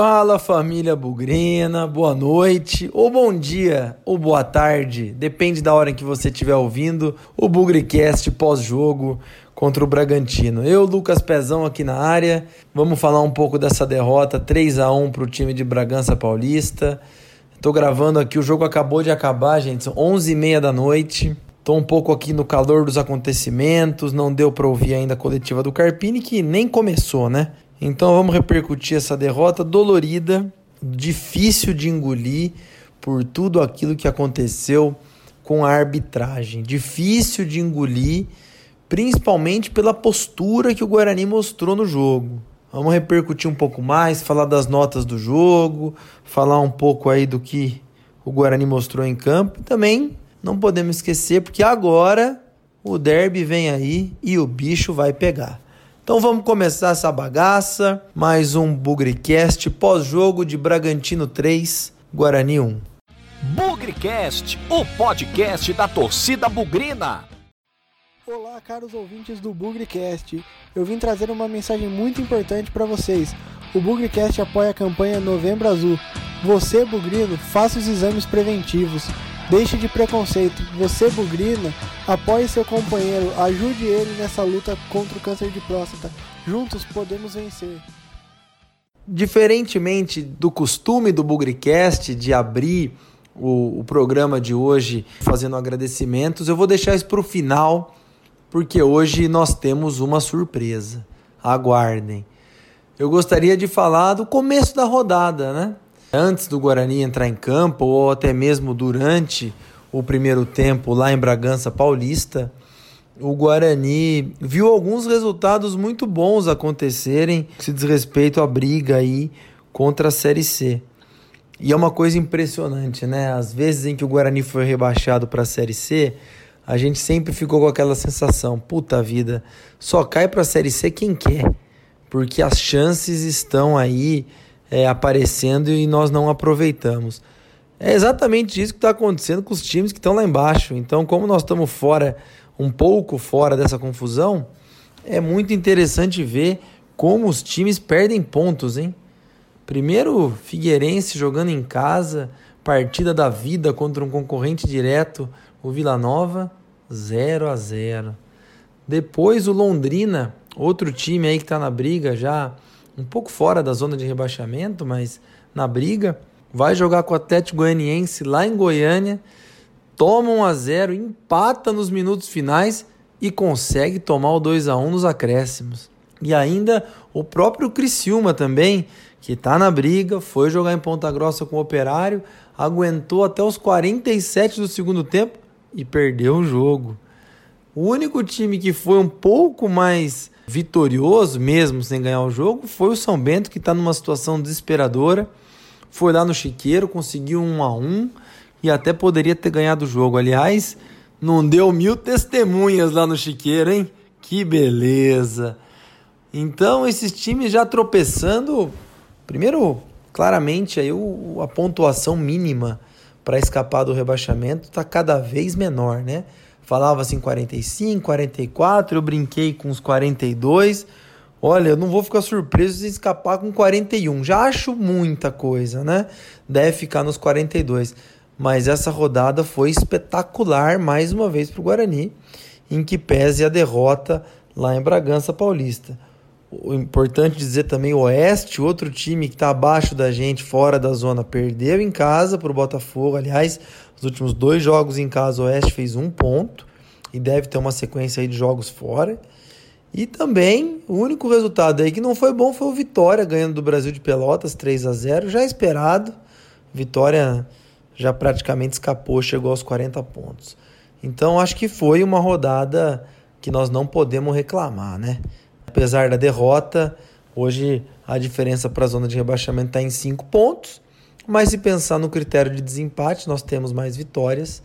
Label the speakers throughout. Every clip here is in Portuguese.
Speaker 1: Fala família bugrina, boa noite, ou bom dia, ou boa tarde, depende da hora em que você estiver ouvindo o Bugricast pós-jogo contra o Bragantino. Eu, Lucas Pezão, aqui na área, vamos falar um pouco dessa derrota 3 a 1 para o time de Bragança Paulista. Estou gravando aqui, o jogo acabou de acabar, gente, são 11h30 da noite. Estou um pouco aqui no calor dos acontecimentos, não deu para ouvir ainda a coletiva do Carpini, que nem começou, né? Então vamos repercutir essa derrota dolorida, difícil de engolir por tudo aquilo que aconteceu com a arbitragem. Difícil de engolir, principalmente pela postura que o Guarani mostrou no jogo. Vamos repercutir um pouco mais, falar das notas do jogo, falar um pouco aí do que o Guarani mostrou em campo. Também não podemos esquecer, porque agora o derby vem aí e o bicho vai pegar. Então vamos começar essa bagaça. Mais um Bugrecast pós-jogo de Bragantino 3, Guarani 1.
Speaker 2: Bugrecast, o podcast da torcida bugrina.
Speaker 3: Olá, caros ouvintes do Bugrecast. Eu vim trazer uma mensagem muito importante para vocês. O Bugrecast apoia a campanha Novembro Azul. Você, bugrino, faça os exames preventivos. Deixe de preconceito. Você, bugrina, apoie seu companheiro, ajude ele nessa luta contra o câncer de próstata. Juntos podemos vencer.
Speaker 1: Diferentemente do costume do Bugricast de abrir o, o programa de hoje fazendo agradecimentos, eu vou deixar isso para o final, porque hoje nós temos uma surpresa. Aguardem. Eu gostaria de falar do começo da rodada, né? Antes do Guarani entrar em campo, ou até mesmo durante o primeiro tempo lá em Bragança Paulista, o Guarani viu alguns resultados muito bons acontecerem se diz respeito à briga aí contra a Série C. E é uma coisa impressionante, né? Às vezes em que o Guarani foi rebaixado para a Série C, a gente sempre ficou com aquela sensação: puta vida, só cai para a Série C quem quer, porque as chances estão aí é, aparecendo e nós não aproveitamos. É exatamente isso que está acontecendo com os times que estão lá embaixo. Então, como nós estamos fora, um pouco fora dessa confusão, é muito interessante ver como os times perdem pontos, hein? Primeiro, Figueirense jogando em casa, partida da vida contra um concorrente direto, o Vila Nova, 0 a 0. Depois o Londrina, outro time aí que está na briga já um pouco fora da zona de rebaixamento, mas na briga. Vai jogar com o Atlético Goianiense lá em Goiânia, toma 1 a 0, empata nos minutos finais e consegue tomar o 2 a 1 nos acréscimos. E ainda o próprio Criciúma também, que está na briga, foi jogar em Ponta Grossa com o Operário, aguentou até os 47 do segundo tempo e perdeu o jogo. O único time que foi um pouco mais vitorioso, mesmo sem ganhar o jogo, foi o São Bento, que está numa situação desesperadora. Foi lá no Chiqueiro, conseguiu um a um e até poderia ter ganhado o jogo. Aliás, não deu mil testemunhas lá no Chiqueiro, hein? Que beleza! Então, esses times já tropeçando. Primeiro, claramente, aí o, a pontuação mínima para escapar do rebaixamento está cada vez menor, né? Falava assim 45, 44, eu brinquei com os 42. Olha, eu não vou ficar surpreso se escapar com 41. Já acho muita coisa, né? Deve ficar nos 42. Mas essa rodada foi espetacular mais uma vez para o Guarani, em que pese a derrota lá em Bragança Paulista. O importante dizer também o Oeste, outro time que está abaixo da gente, fora da zona, perdeu em casa para o Botafogo. Aliás, os últimos dois jogos em casa, o Oeste fez um ponto e deve ter uma sequência aí de jogos fora. E também o único resultado aí que não foi bom foi o Vitória ganhando do Brasil de Pelotas 3 a 0 já esperado. Vitória já praticamente escapou, chegou aos 40 pontos. Então acho que foi uma rodada que nós não podemos reclamar, né? Apesar da derrota, hoje a diferença para a zona de rebaixamento está em 5 pontos. Mas se pensar no critério de desempate, nós temos mais vitórias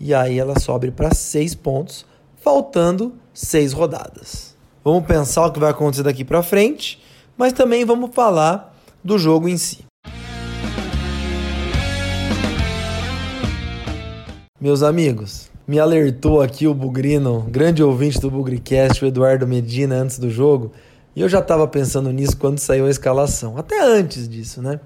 Speaker 1: e aí ela sobe para 6 pontos, faltando 6 rodadas. Vamos pensar o que vai acontecer daqui para frente, mas também vamos falar do jogo em si. Meus amigos, me alertou aqui o Bugrino, grande ouvinte do Bugricast, o Eduardo Medina, antes do jogo, E eu já estava pensando nisso quando saiu a escalação, até antes disso, né?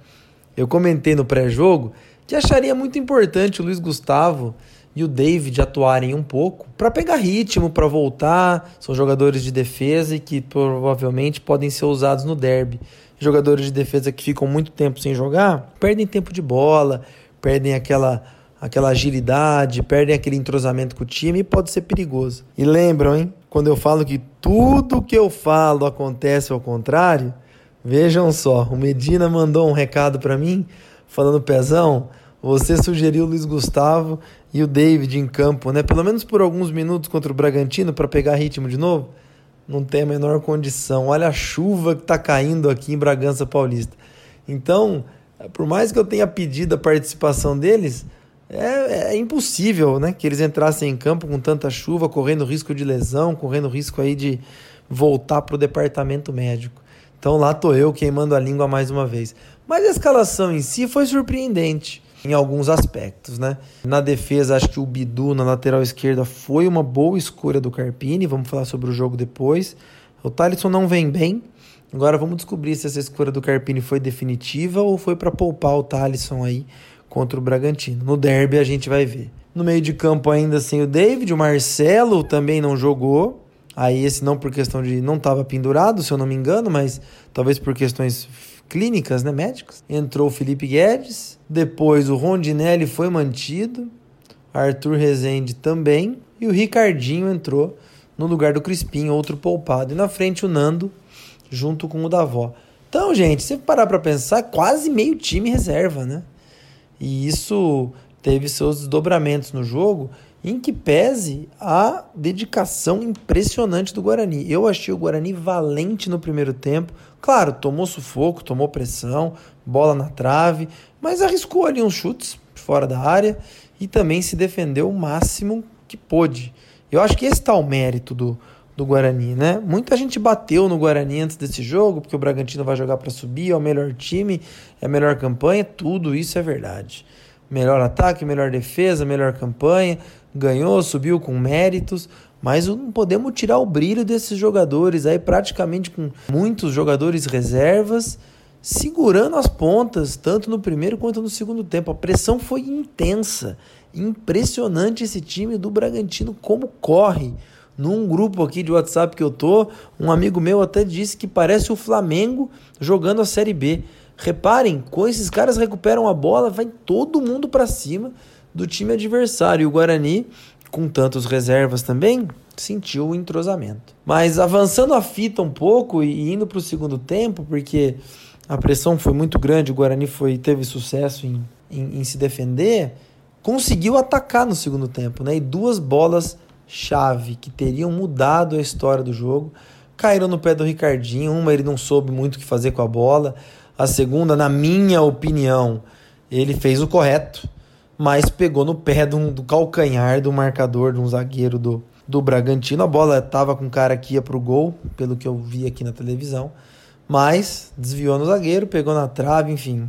Speaker 1: Eu comentei no pré-jogo que acharia muito importante o Luiz Gustavo e o David atuarem um pouco para pegar ritmo, para voltar. São jogadores de defesa e que provavelmente podem ser usados no derby. Jogadores de defesa que ficam muito tempo sem jogar perdem tempo de bola, perdem aquela aquela agilidade, perdem aquele entrosamento com o time e pode ser perigoso. E lembram, hein? Quando eu falo que tudo que eu falo acontece ao contrário, vejam só, o Medina mandou um recado para mim falando pezão, você sugeriu o Luiz Gustavo e o David em campo, né? Pelo menos por alguns minutos contra o Bragantino para pegar ritmo de novo. Não tem a menor condição. Olha a chuva que está caindo aqui em Bragança Paulista. Então, por mais que eu tenha pedido a participação deles, é, é, impossível né, que eles entrassem em campo com tanta chuva, correndo risco de lesão, correndo risco aí de voltar para o departamento médico. Então lá tô eu queimando a língua mais uma vez. Mas a escalação em si foi surpreendente em alguns aspectos, né? Na defesa, acho que o Bidu na lateral esquerda foi uma boa escolha do Carpini, vamos falar sobre o jogo depois. O Thalisson não vem bem. Agora vamos descobrir se essa escolha do Carpini foi definitiva ou foi para poupar o Thalisson aí contra o Bragantino. No derby a gente vai ver. No meio de campo ainda sem o David, o Marcelo também não jogou. Aí esse não por questão de não estava pendurado, se eu não me engano, mas talvez por questões clínicas, né, médicas. Entrou o Felipe Guedes, depois o Rondinelli foi mantido, Arthur Rezende também e o Ricardinho entrou no lugar do Crispim, outro poupado. E na frente o Nando junto com o Davó. Então, gente, se parar para pensar, quase meio time reserva, né? E isso teve seus desdobramentos no jogo, em que pese a dedicação impressionante do Guarani. Eu achei o Guarani valente no primeiro tempo. Claro, tomou sufoco, tomou pressão, bola na trave, mas arriscou ali uns chutes fora da área e também se defendeu o máximo que pôde. Eu acho que esse está o mérito do, do Guarani, né? Muita gente bateu no Guarani antes desse jogo, porque o Bragantino vai jogar para subir, é o melhor time, é a melhor campanha, tudo isso é verdade. Melhor ataque, melhor defesa, melhor campanha, ganhou, subiu com méritos, mas não podemos tirar o brilho desses jogadores aí, praticamente com muitos jogadores reservas, segurando as pontas, tanto no primeiro quanto no segundo tempo. A pressão foi intensa. Impressionante esse time do Bragantino, como corre num grupo aqui de WhatsApp que eu tô, um amigo meu até disse que parece o Flamengo jogando a Série B. Reparem, com esses caras recuperam a bola, vai todo mundo para cima do time adversário. E o Guarani, com tantos reservas também, sentiu o entrosamento. Mas avançando a fita um pouco e indo para o segundo tempo, porque a pressão foi muito grande, o Guarani foi, teve sucesso em, em, em se defender, conseguiu atacar no segundo tempo, né? E duas bolas chave que teriam mudado a história do jogo caíram no pé do Ricardinho. Uma ele não soube muito o que fazer com a bola. A segunda, na minha opinião, ele fez o correto, mas pegou no pé do, do calcanhar do marcador, de um zagueiro do, do Bragantino. A bola estava com o cara que ia para o gol, pelo que eu vi aqui na televisão, mas desviou no zagueiro, pegou na trave, enfim.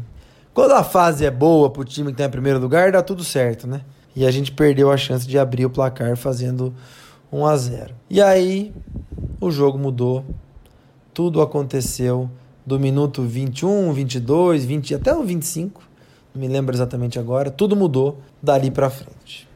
Speaker 1: Quando a fase é boa para o time que está em primeiro lugar, dá tudo certo, né? e a gente perdeu a chance de abrir o placar fazendo 1 a 0. E aí o jogo mudou, tudo aconteceu do minuto 21, 22, 20 até o 25, não me lembro exatamente agora, tudo mudou dali para frente.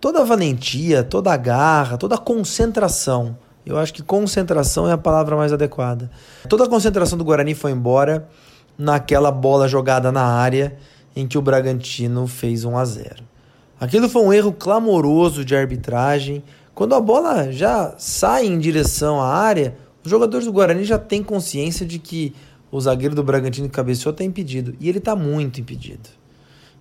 Speaker 1: Toda a valentia, toda a garra, toda a concentração eu acho que concentração é a palavra mais adequada. Toda a concentração do Guarani foi embora naquela bola jogada na área em que o Bragantino fez 1 a 0. Aquilo foi um erro clamoroso de arbitragem. Quando a bola já sai em direção à área, os jogadores do Guarani já têm consciência de que o zagueiro do Bragantino que cabeceou está impedido. E ele está muito impedido.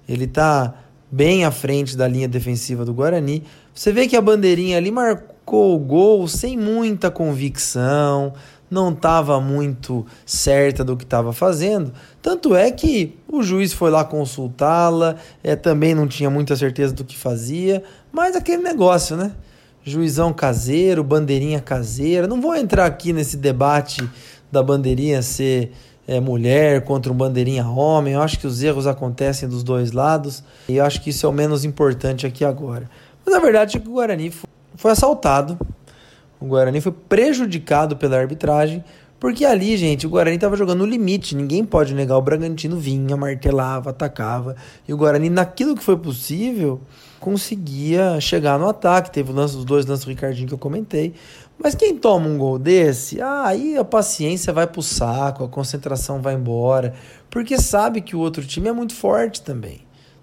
Speaker 1: Ele está bem à frente da linha defensiva do Guarani. Você vê que a bandeirinha ali marcou o gol sem muita convicção, não estava muito certa do que estava fazendo. Tanto é que o juiz foi lá consultá-la, é, também não tinha muita certeza do que fazia, mas aquele negócio, né? Juizão caseiro, bandeirinha caseira. Não vou entrar aqui nesse debate da bandeirinha ser é, mulher contra um bandeirinha homem. Eu acho que os erros acontecem dos dois lados e eu acho que isso é o menos importante aqui agora. Mas a verdade é que o Guarani foi assaltado, o Guarani foi prejudicado pela arbitragem, porque ali, gente, o Guarani estava jogando no limite. Ninguém pode negar. O Bragantino vinha, martelava, atacava. E o Guarani, naquilo que foi possível, conseguia chegar no ataque. Teve o lance, os dois lances do Ricardinho que eu comentei. Mas quem toma um gol desse, ah, aí a paciência vai pro saco, a concentração vai embora. Porque sabe que o outro time é muito forte também.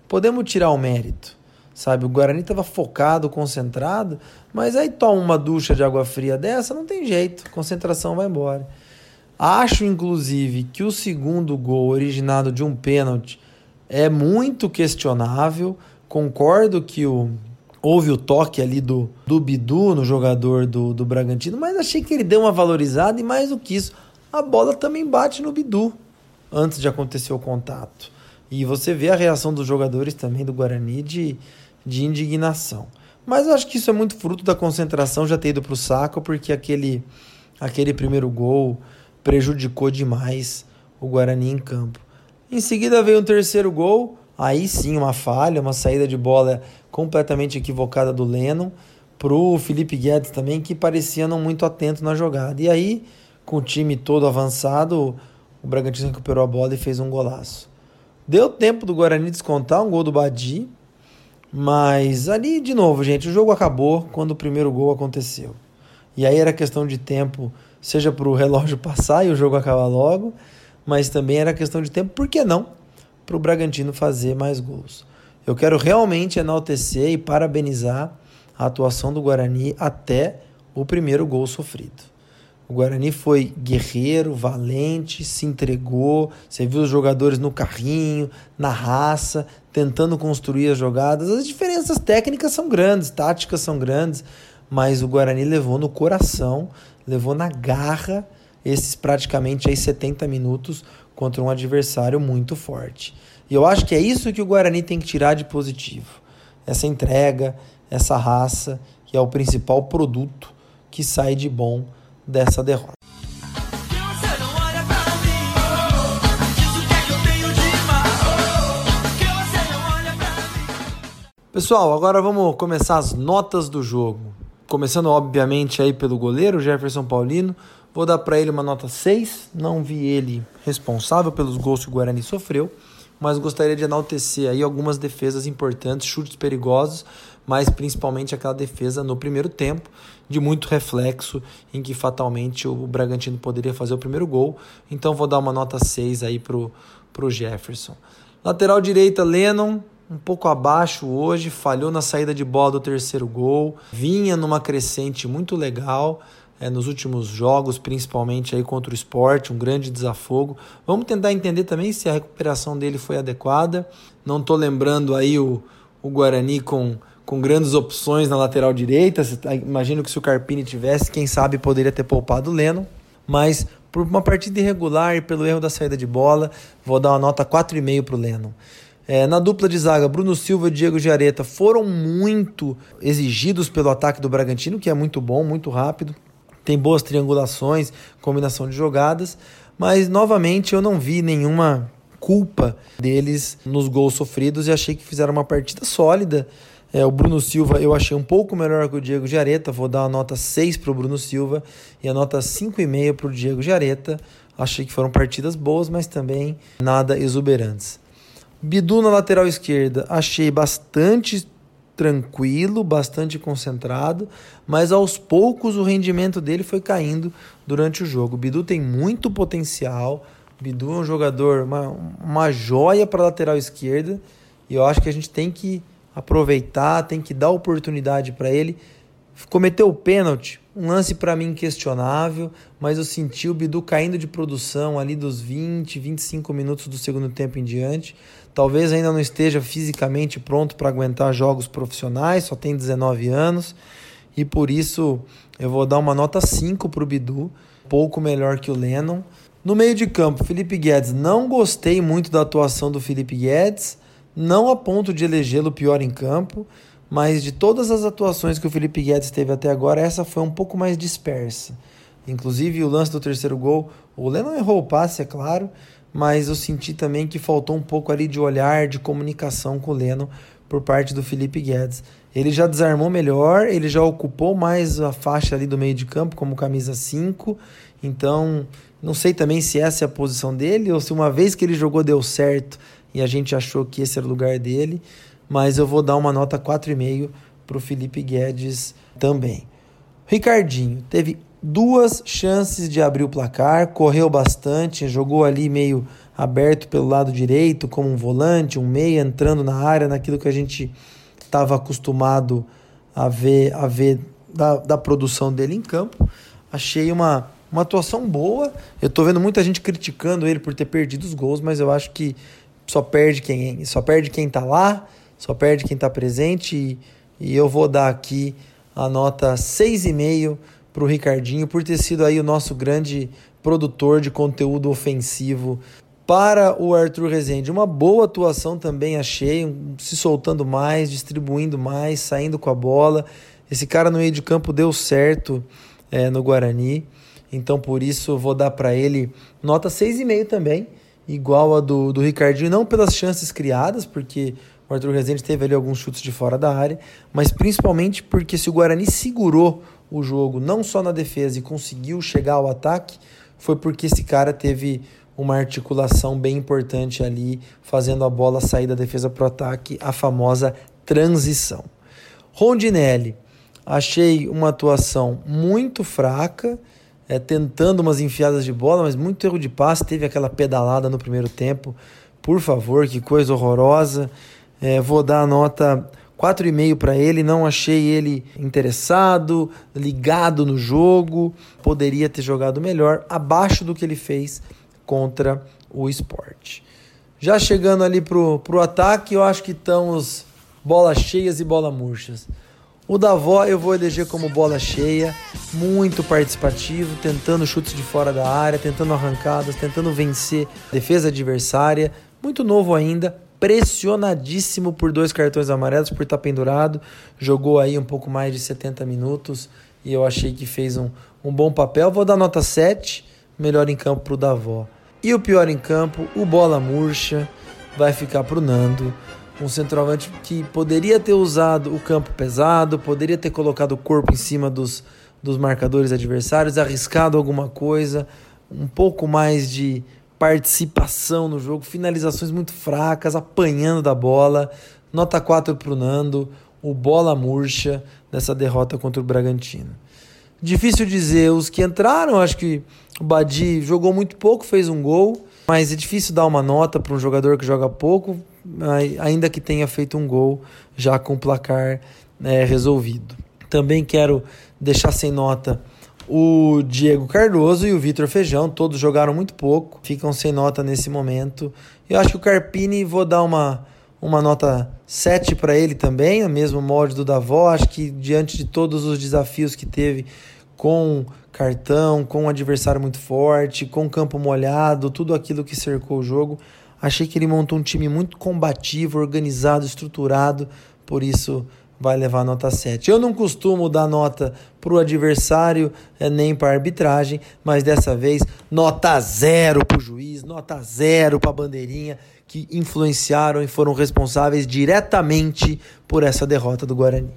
Speaker 1: Podemos tirar o mérito. Sabe, o Guarani estava focado, concentrado, mas aí toma uma ducha de água fria dessa, não tem jeito, concentração vai embora. Acho, inclusive, que o segundo gol, originado de um pênalti, é muito questionável. Concordo que o, houve o toque ali do, do Bidu no jogador do, do Bragantino, mas achei que ele deu uma valorizada e mais do que isso, a bola também bate no Bidu antes de acontecer o contato. E você vê a reação dos jogadores também do Guarani de, de indignação. Mas eu acho que isso é muito fruto da concentração já ter ido para o saco, porque aquele, aquele primeiro gol prejudicou demais o Guarani em campo. Em seguida veio um terceiro gol, aí sim uma falha, uma saída de bola completamente equivocada do Lennon pro Felipe Guedes também, que parecia não muito atento na jogada. E aí, com o time todo avançado, o Bragantino recuperou a bola e fez um golaço. Deu tempo do Guarani descontar um gol do Badi, mas ali, de novo, gente, o jogo acabou quando o primeiro gol aconteceu. E aí era questão de tempo seja para o relógio passar e o jogo acabar logo, mas também era questão de tempo, por que não, para o Bragantino fazer mais gols. Eu quero realmente enaltecer e parabenizar a atuação do Guarani até o primeiro gol sofrido. O Guarani foi guerreiro, valente, se entregou. Você viu os jogadores no carrinho, na raça, tentando construir as jogadas. As diferenças técnicas são grandes, táticas são grandes, mas o Guarani levou no coração levou na garra esses praticamente aí 70 minutos contra um adversário muito forte. E eu acho que é isso que o Guarani tem que tirar de positivo. Essa entrega, essa raça, que é o principal produto que sai de bom dessa derrota. Pessoal, agora vamos começar as notas do jogo. Começando, obviamente, aí pelo goleiro Jefferson Paulino. Vou dar para ele uma nota 6. Não vi ele responsável pelos gols que o Guarani sofreu, mas gostaria de enaltecer aí algumas defesas importantes, chutes perigosos, mas principalmente aquela defesa no primeiro tempo, de muito reflexo, em que fatalmente o Bragantino poderia fazer o primeiro gol. Então vou dar uma nota 6 aí pro, pro Jefferson. Lateral direita, Lennon, um pouco abaixo hoje, falhou na saída de bola do terceiro gol, vinha numa crescente muito legal é, nos últimos jogos, principalmente aí contra o esporte, um grande desafogo. Vamos tentar entender também se a recuperação dele foi adequada. Não estou lembrando aí o, o Guarani com, com grandes opções na lateral direita. Tá, imagino que se o Carpini tivesse, quem sabe poderia ter poupado o Leno. Mas por uma partida irregular e pelo erro da saída de bola, vou dar uma nota 4,5 para o Leno. É, na dupla de zaga, Bruno Silva e Diego Jareta foram muito exigidos pelo ataque do Bragantino, que é muito bom, muito rápido, tem boas triangulações, combinação de jogadas, mas novamente eu não vi nenhuma culpa deles nos gols sofridos e achei que fizeram uma partida sólida. É, o Bruno Silva eu achei um pouco melhor que o Diego Jareta, vou dar a nota 6 para o Bruno Silva e a nota 5,5 para o Diego Jareta. Achei que foram partidas boas, mas também nada exuberantes. Bidu na lateral esquerda, achei bastante tranquilo, bastante concentrado, mas aos poucos o rendimento dele foi caindo durante o jogo. O Bidu tem muito potencial. O Bidu é um jogador, uma, uma joia para lateral esquerda, e eu acho que a gente tem que aproveitar, tem que dar oportunidade para ele. Cometeu o pênalti, um lance para mim questionável, mas eu senti o Bidu caindo de produção ali dos 20, 25 minutos do segundo tempo em diante. Talvez ainda não esteja fisicamente pronto para aguentar jogos profissionais, só tem 19 anos. E por isso eu vou dar uma nota 5 para o Bidu, pouco melhor que o Lennon. No meio de campo, Felipe Guedes. Não gostei muito da atuação do Felipe Guedes, não a ponto de elegê-lo pior em campo, mas de todas as atuações que o Felipe Guedes teve até agora, essa foi um pouco mais dispersa. Inclusive o lance do terceiro gol, o Lennon errou o passe, é claro, mas eu senti também que faltou um pouco ali de olhar, de comunicação com o Leno por parte do Felipe Guedes. Ele já desarmou melhor, ele já ocupou mais a faixa ali do meio de campo como camisa 5. Então, não sei também se essa é a posição dele ou se uma vez que ele jogou deu certo e a gente achou que esse era o lugar dele, mas eu vou dar uma nota 4,5 para o Felipe Guedes também. Ricardinho teve duas chances de abrir o placar, correu bastante, jogou ali meio aberto pelo lado direito, como um volante, um meia entrando na área, naquilo que a gente estava acostumado a ver, a ver da, da produção dele em campo. Achei uma, uma atuação boa. Eu estou vendo muita gente criticando ele por ter perdido os gols, mas eu acho que só perde quem só perde quem está lá, só perde quem está presente e, e eu vou dar aqui a nota 6,5 para o Ricardinho por ter sido aí o nosso grande produtor de conteúdo ofensivo para o Arthur Rezende. Uma boa atuação também achei, se soltando mais, distribuindo mais, saindo com a bola. Esse cara no meio de campo deu certo é, no Guarani, então por isso vou dar para ele nota 6,5 também, igual a do, do Ricardinho, não pelas chances criadas, porque o Arthur Rezende teve ali alguns chutes de fora da área, mas principalmente porque se o Guarani segurou o jogo não só na defesa e conseguiu chegar ao ataque, foi porque esse cara teve uma articulação bem importante ali, fazendo a bola sair da defesa para o ataque, a famosa transição. Rondinelli, achei uma atuação muito fraca, é, tentando umas enfiadas de bola, mas muito erro de passe. Teve aquela pedalada no primeiro tempo. Por favor, que coisa horrorosa. É, vou dar a nota 4,5 para ele, não achei ele interessado, ligado no jogo, poderia ter jogado melhor, abaixo do que ele fez contra o esporte. Já chegando ali pro, pro ataque, eu acho que estão os bolas cheias e bola murchas. O Davó eu vou eleger como bola cheia, muito participativo, tentando chutes de fora da área, tentando arrancadas, tentando vencer defesa adversária, muito novo ainda, pressionadíssimo por dois cartões amarelos por estar pendurado. Jogou aí um pouco mais de 70 minutos e eu achei que fez um, um bom papel. Vou dar nota 7, melhor em campo para o Davó. E o pior em campo, o Bola Murcha, vai ficar para o Nando. Um centroavante que poderia ter usado o campo pesado, poderia ter colocado o corpo em cima dos, dos marcadores adversários, arriscado alguma coisa, um pouco mais de participação no jogo, finalizações muito fracas, apanhando da bola. Nota 4 para o Nando, o bola murcha dessa derrota contra o Bragantino. Difícil dizer os que entraram, acho que o Badi jogou muito pouco, fez um gol, mas é difícil dar uma nota para um jogador que joga pouco, ainda que tenha feito um gol já com o placar é, resolvido. Também quero deixar sem nota o Diego Cardoso e o Vitor Feijão, todos jogaram muito pouco, ficam sem nota nesse momento. Eu acho que o Carpini vou dar uma, uma nota 7 para ele também, o mesmo molde do Davó. Acho que diante de todos os desafios que teve com cartão, com um adversário muito forte, com campo molhado, tudo aquilo que cercou o jogo, achei que ele montou um time muito combativo, organizado, estruturado, por isso vai levar nota 7. Eu não costumo dar nota para o adversário é, nem para arbitragem, mas dessa vez nota zero para o juiz, nota zero para a bandeirinha, que influenciaram e foram responsáveis diretamente por essa derrota do Guarani.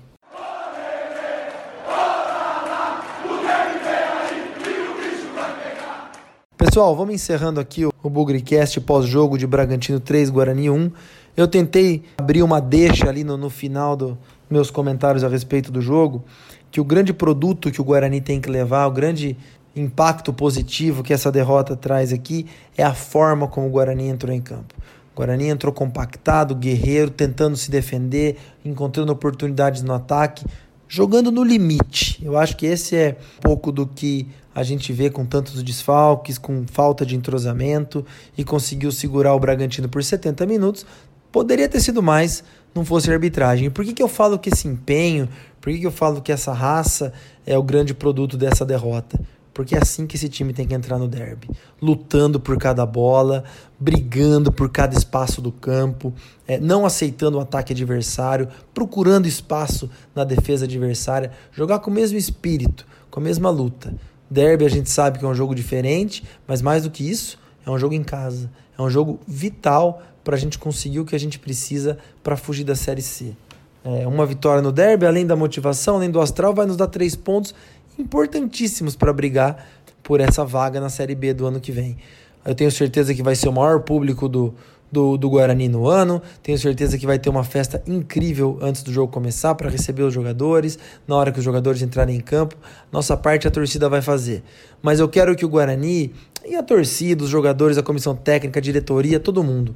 Speaker 1: Pessoal, vamos encerrando aqui o Bugricast pós-jogo de Bragantino 3, Guarani 1. Eu tentei abrir uma deixa ali no, no final do, meus comentários a respeito do jogo, que o grande produto que o Guarani tem que levar, o grande impacto positivo que essa derrota traz aqui é a forma como o Guarani entrou em campo. O Guarani entrou compactado, guerreiro, tentando se defender, encontrando oportunidades no ataque, jogando no limite. Eu acho que esse é um pouco do que a gente vê com tantos desfalques, com falta de entrosamento e conseguiu segurar o Bragantino por 70 minutos. Poderia ter sido mais, não fosse arbitragem. Por que, que eu falo que esse empenho, por que, que eu falo que essa raça é o grande produto dessa derrota? Porque é assim que esse time tem que entrar no derby. Lutando por cada bola, brigando por cada espaço do campo, é, não aceitando o ataque adversário, procurando espaço na defesa adversária, jogar com o mesmo espírito, com a mesma luta. Derby a gente sabe que é um jogo diferente, mas mais do que isso, é um jogo em casa, é um jogo vital para a gente conseguir o que a gente precisa para fugir da Série C. É, uma vitória no derby, além da motivação, além do astral, vai nos dar três pontos importantíssimos para brigar por essa vaga na Série B do ano que vem. Eu tenho certeza que vai ser o maior público do, do, do Guarani no ano. Tenho certeza que vai ter uma festa incrível antes do jogo começar para receber os jogadores, na hora que os jogadores entrarem em campo. Nossa parte a torcida vai fazer. Mas eu quero que o Guarani e a torcida, os jogadores, a comissão técnica, a diretoria, todo mundo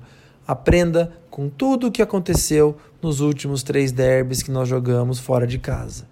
Speaker 1: aprenda com tudo o que aconteceu nos últimos três derbys que nós jogamos fora de casa.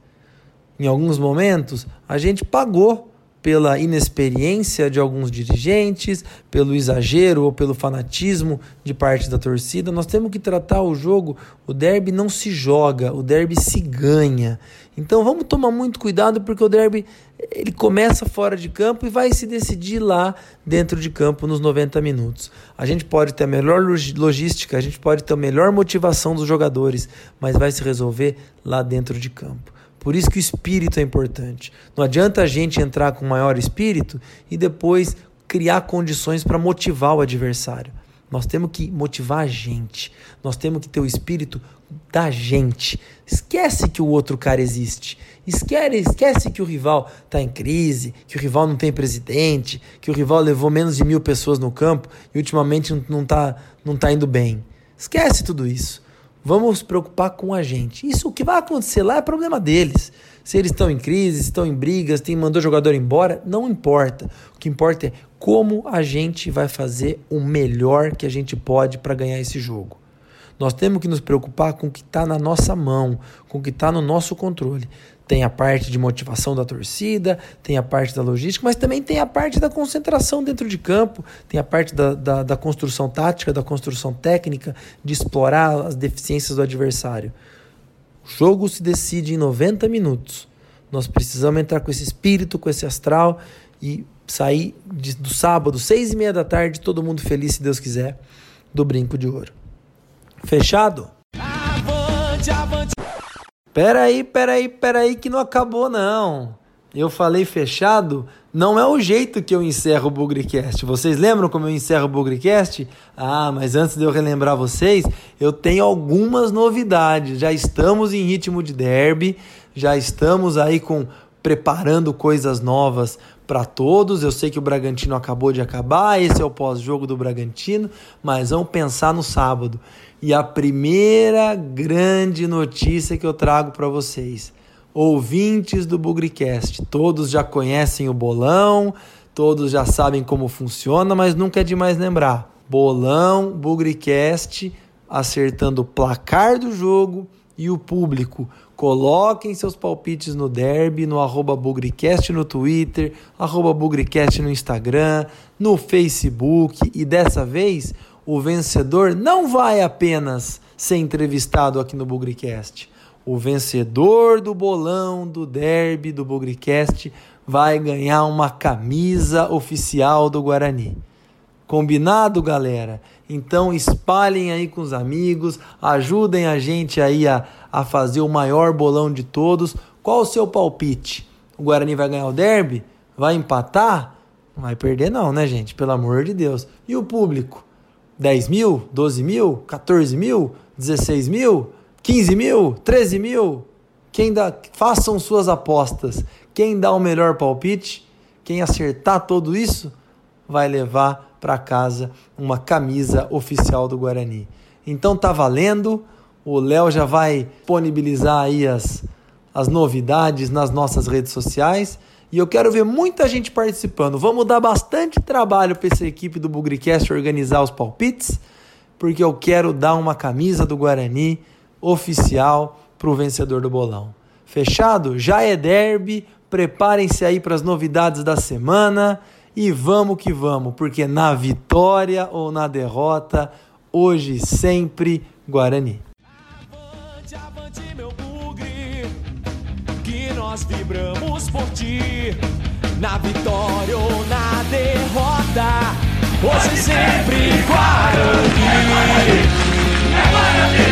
Speaker 1: Em alguns momentos, a gente pagou pela inexperiência de alguns dirigentes, pelo exagero ou pelo fanatismo de parte da torcida. Nós temos que tratar o jogo, o derby não se joga, o derby se ganha. Então vamos tomar muito cuidado porque o derby ele começa fora de campo e vai se decidir lá dentro de campo nos 90 minutos. A gente pode ter a melhor logística, a gente pode ter a melhor motivação dos jogadores, mas vai se resolver lá dentro de campo. Por isso que o espírito é importante. Não adianta a gente entrar com maior espírito e depois criar condições para motivar o adversário. Nós temos que motivar a gente. Nós temos que ter o espírito da gente. Esquece que o outro cara existe. Esquece, esquece que o rival está em crise, que o rival não tem presidente, que o rival levou menos de mil pessoas no campo e ultimamente não está não tá indo bem. Esquece tudo isso. Vamos nos preocupar com a gente. Isso o que vai acontecer lá é problema deles. Se eles estão em crise, estão em brigas, tem mandou jogador embora, não importa. O que importa é como a gente vai fazer o melhor que a gente pode para ganhar esse jogo. Nós temos que nos preocupar com o que está na nossa mão, com o que está no nosso controle. Tem a parte de motivação da torcida, tem a parte da logística, mas também tem a parte da concentração dentro de campo, tem a parte da, da, da construção tática, da construção técnica, de explorar as deficiências do adversário. O jogo se decide em 90 minutos. Nós precisamos entrar com esse espírito, com esse astral e sair de, do sábado, seis e meia da tarde, todo mundo feliz, se Deus quiser, do brinco de ouro. Fechado? Avante, avante. Peraí, peraí, peraí, que não acabou não. Eu falei fechado, não é o jeito que eu encerro o Bugrecast. Vocês lembram como eu encerro o Bugrecast? Ah, mas antes de eu relembrar vocês, eu tenho algumas novidades. Já estamos em ritmo de derby, já estamos aí com preparando coisas novas para todos. Eu sei que o Bragantino acabou de acabar, esse é o pós-jogo do Bragantino, mas vamos pensar no sábado. E a primeira grande notícia que eu trago para vocês. Ouvintes do Bugricast, todos já conhecem o bolão, todos já sabem como funciona, mas nunca é demais lembrar. Bolão, Bugricast, acertando o placar do jogo e o público. Coloquem seus palpites no derby, no arroba Bugricast no Twitter, arroba Bugricast no Instagram, no Facebook e dessa vez o vencedor não vai apenas ser entrevistado aqui no Bugricast. O vencedor do bolão do derby do Bugricast vai ganhar uma camisa oficial do Guarani. Combinado, galera? Então espalhem aí com os amigos, ajudem a gente aí a, a fazer o maior bolão de todos. Qual o seu palpite? O Guarani vai ganhar o derby? Vai empatar? Não vai perder não, né, gente? Pelo amor de Deus. E o público? 10 mil, 12 mil, 14 mil, 16 mil, 15 mil, 13 mil. Quem dá, façam suas apostas. Quem dá o melhor palpite, quem acertar tudo isso, vai levar para casa uma camisa oficial do Guarani. Então tá valendo. O Léo já vai disponibilizar aí as, as novidades nas nossas redes sociais. E eu quero ver muita gente participando. Vamos dar bastante trabalho para essa equipe do Bugricast organizar os palpites, porque eu quero dar uma camisa do Guarani oficial para o vencedor do bolão. Fechado? Já é derby. Preparem-se aí para as novidades da semana e vamos que vamos, porque na vitória ou na derrota, hoje sempre Guarani. Avante, avante, meu bugre, que nós vibramos por ti, na vitória ou na derrota, hoje sempre Guarani. É Guarani,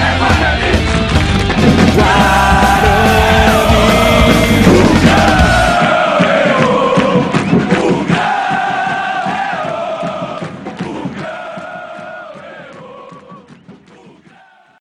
Speaker 1: é Guarani, Guarani. Guarani.